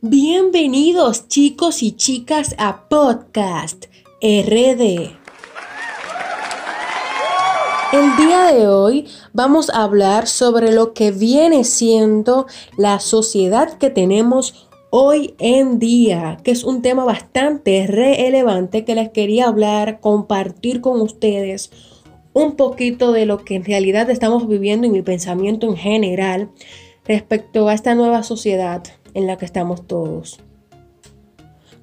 Bienvenidos chicos y chicas a Podcast RD. El día de hoy vamos a hablar sobre lo que viene siendo la sociedad que tenemos hoy en día, que es un tema bastante relevante que les quería hablar, compartir con ustedes un poquito de lo que en realidad estamos viviendo y mi pensamiento en general respecto a esta nueva sociedad en la que estamos todos.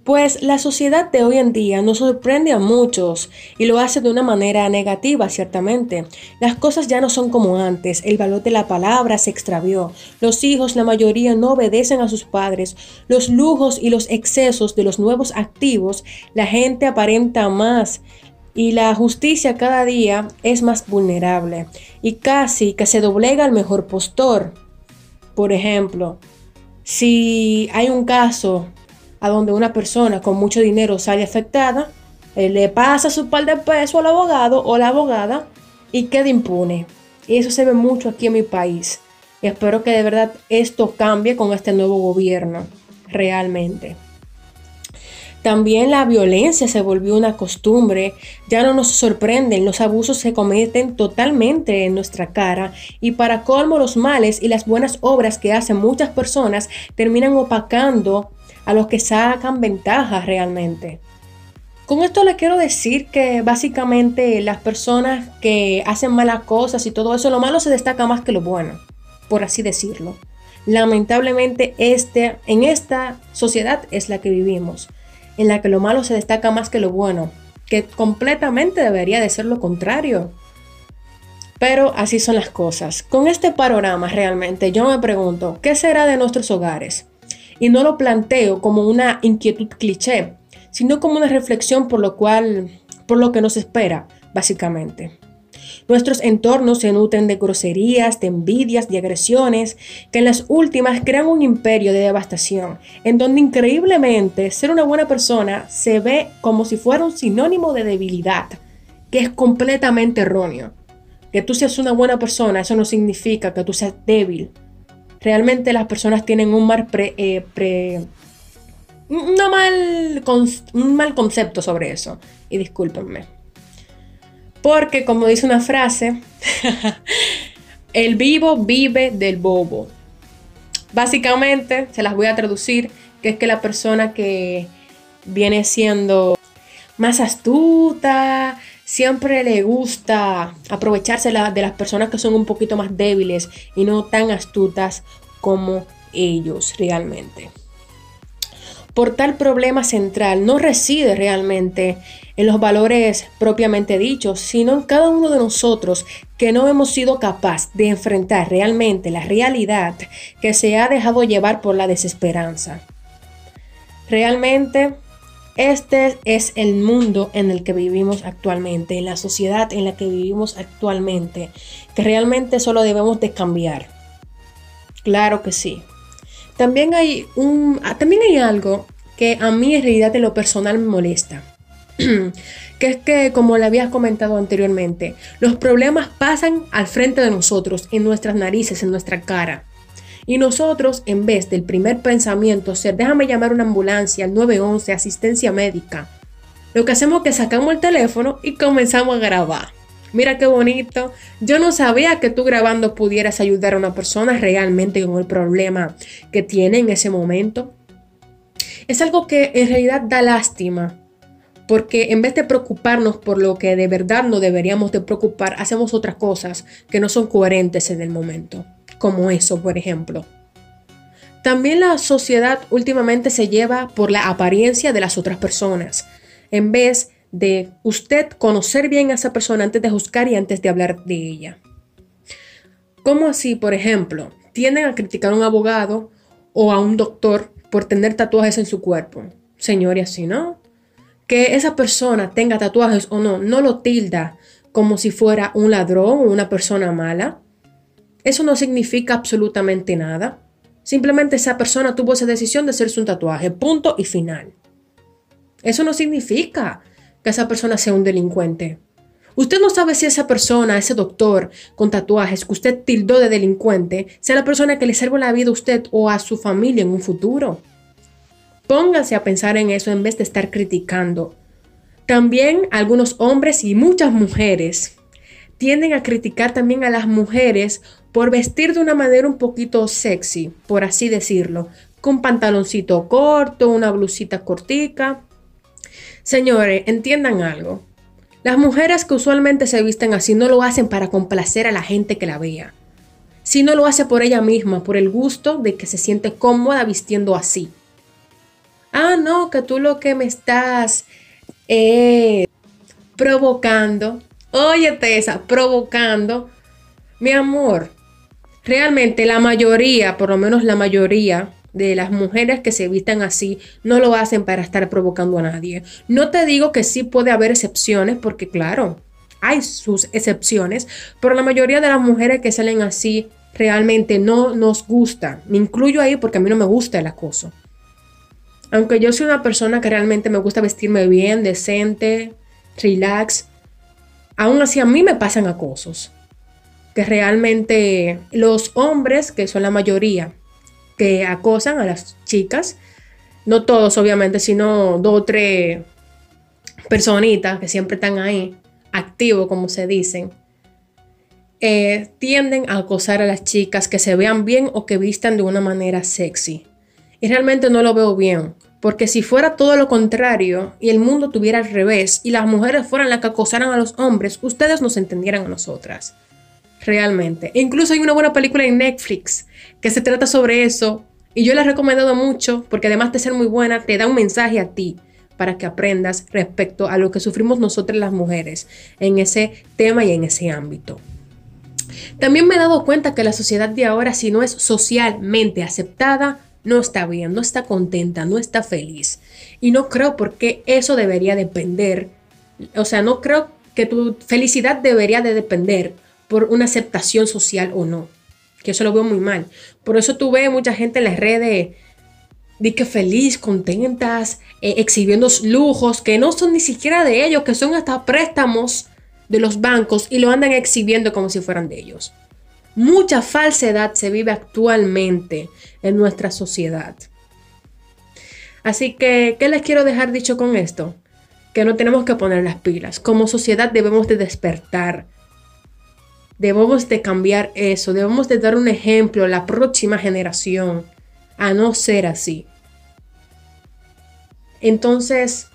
Pues la sociedad de hoy en día nos sorprende a muchos y lo hace de una manera negativa, ciertamente. Las cosas ya no son como antes, el valor de la palabra se extravió, los hijos, la mayoría, no obedecen a sus padres, los lujos y los excesos de los nuevos activos, la gente aparenta más y la justicia cada día es más vulnerable y casi que se doblega al mejor postor. Por ejemplo, si hay un caso a donde una persona con mucho dinero sale afectada, le pasa su par de pesos al abogado o la abogada y queda impune. Y eso se ve mucho aquí en mi país. Espero que de verdad esto cambie con este nuevo gobierno, realmente. También la violencia se volvió una costumbre, ya no nos sorprenden, los abusos se cometen totalmente en nuestra cara y para colmo los males y las buenas obras que hacen muchas personas terminan opacando a los que sacan ventaja realmente. Con esto le quiero decir que básicamente las personas que hacen malas cosas y todo eso, lo malo se destaca más que lo bueno, por así decirlo. Lamentablemente este, en esta sociedad es la que vivimos en la que lo malo se destaca más que lo bueno, que completamente debería de ser lo contrario. Pero así son las cosas. Con este panorama realmente yo me pregunto, ¿qué será de nuestros hogares? Y no lo planteo como una inquietud cliché, sino como una reflexión por lo cual, por lo que nos espera, básicamente. Nuestros entornos se nutren de groserías, de envidias, de agresiones, que en las últimas crean un imperio de devastación, en donde increíblemente ser una buena persona se ve como si fuera un sinónimo de debilidad, que es completamente erróneo. Que tú seas una buena persona, eso no significa que tú seas débil. Realmente las personas tienen un mal eh, mal, un mal concepto sobre eso. Y discúlpenme. Porque como dice una frase, el vivo vive del bobo. Básicamente, se las voy a traducir, que es que la persona que viene siendo más astuta, siempre le gusta aprovecharse de las personas que son un poquito más débiles y no tan astutas como ellos realmente. Por tal problema central no reside realmente en los valores propiamente dichos, sino en cada uno de nosotros que no hemos sido capaz de enfrentar realmente la realidad que se ha dejado llevar por la desesperanza. Realmente, este es el mundo en el que vivimos actualmente, en la sociedad en la que vivimos actualmente, que realmente solo debemos de cambiar. Claro que sí. También hay, un, ah, también hay algo que a mí en realidad en lo personal me molesta que es que, como le había comentado anteriormente, los problemas pasan al frente de nosotros, en nuestras narices, en nuestra cara. Y nosotros, en vez del primer pensamiento ser, déjame llamar una ambulancia, al 911, asistencia médica, lo que hacemos es que sacamos el teléfono y comenzamos a grabar. Mira qué bonito. Yo no sabía que tú grabando pudieras ayudar a una persona realmente con el problema que tiene en ese momento. Es algo que en realidad da lástima porque en vez de preocuparnos por lo que de verdad no deberíamos de preocupar, hacemos otras cosas que no son coherentes en el momento, como eso, por ejemplo. También la sociedad últimamente se lleva por la apariencia de las otras personas, en vez de usted conocer bien a esa persona antes de juzgar y antes de hablar de ella. ¿Cómo así, por ejemplo, tienden a criticar a un abogado o a un doctor por tener tatuajes en su cuerpo? Señor, y así no que esa persona tenga tatuajes o no, no lo tilda como si fuera un ladrón o una persona mala. Eso no significa absolutamente nada. Simplemente esa persona tuvo esa decisión de hacerse un tatuaje, punto y final. Eso no significa que esa persona sea un delincuente. Usted no sabe si esa persona, ese doctor con tatuajes que usted tildó de delincuente, sea la persona que le salva la vida a usted o a su familia en un futuro. Pónganse a pensar en eso en vez de estar criticando. También algunos hombres y muchas mujeres tienden a criticar también a las mujeres por vestir de una manera un poquito sexy, por así decirlo, con pantaloncito corto, una blusita cortica. Señores, entiendan algo. Las mujeres que usualmente se visten así no lo hacen para complacer a la gente que la vea, sino lo hace por ella misma, por el gusto de que se siente cómoda vistiendo así. Ah, no, que tú lo que me estás eh, provocando. Oye, Tessa, provocando. Mi amor, realmente la mayoría, por lo menos la mayoría de las mujeres que se vistan así, no lo hacen para estar provocando a nadie. No te digo que sí puede haber excepciones, porque claro, hay sus excepciones, pero la mayoría de las mujeres que salen así realmente no nos gusta. Me incluyo ahí porque a mí no me gusta el acoso. Aunque yo soy una persona que realmente me gusta vestirme bien, decente, relax, aún así a mí me pasan acosos. Que realmente los hombres, que son la mayoría, que acosan a las chicas, no todos obviamente, sino dos o tres personitas que siempre están ahí, activos como se dicen, eh, tienden a acosar a las chicas que se vean bien o que vistan de una manera sexy. Y realmente no lo veo bien. Porque si fuera todo lo contrario y el mundo tuviera al revés y las mujeres fueran las que acosaran a los hombres, ustedes nos entendieran a nosotras. Realmente. Incluso hay una buena película en Netflix que se trata sobre eso y yo la he recomendado mucho porque además de ser muy buena, te da un mensaje a ti para que aprendas respecto a lo que sufrimos nosotras las mujeres en ese tema y en ese ámbito. También me he dado cuenta que la sociedad de ahora, si no es socialmente aceptada, no está bien, no está contenta, no está feliz. Y no creo porque eso debería depender, o sea, no creo que tu felicidad debería de depender por una aceptación social o no. Que eso lo veo muy mal. Por eso tú ves mucha gente en las redes de feliz, contentas, eh, exhibiendo lujos que no son ni siquiera de ellos, que son hasta préstamos de los bancos y lo andan exhibiendo como si fueran de ellos. Mucha falsedad se vive actualmente en nuestra sociedad. Así que, ¿qué les quiero dejar dicho con esto? Que no tenemos que poner las pilas. Como sociedad debemos de despertar. Debemos de cambiar eso. Debemos de dar un ejemplo a la próxima generación a no ser así. Entonces,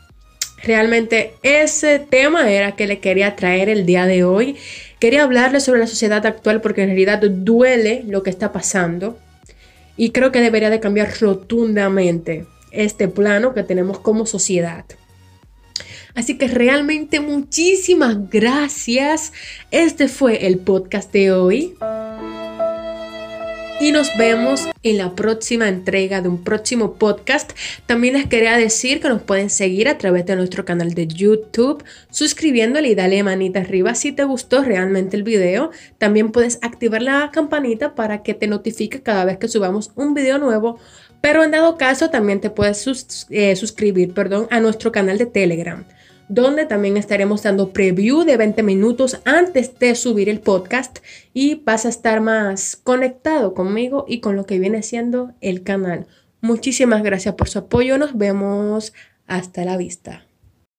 realmente ese tema era que le quería traer el día de hoy. Quería hablarles sobre la sociedad actual porque en realidad duele lo que está pasando y creo que debería de cambiar rotundamente este plano que tenemos como sociedad. Así que realmente muchísimas gracias. Este fue el podcast de hoy y nos vemos en la próxima entrega de un próximo podcast. También les quería decir que nos pueden seguir a través de nuestro canal de YouTube, suscribiéndole y dale manita arriba si te gustó realmente el video. También puedes activar la campanita para que te notifique cada vez que subamos un video nuevo. Pero en dado caso también te puedes eh, suscribir perdón, a nuestro canal de Telegram donde también estaremos dando preview de 20 minutos antes de subir el podcast y vas a estar más conectado conmigo y con lo que viene siendo el canal. Muchísimas gracias por su apoyo, nos vemos hasta la vista.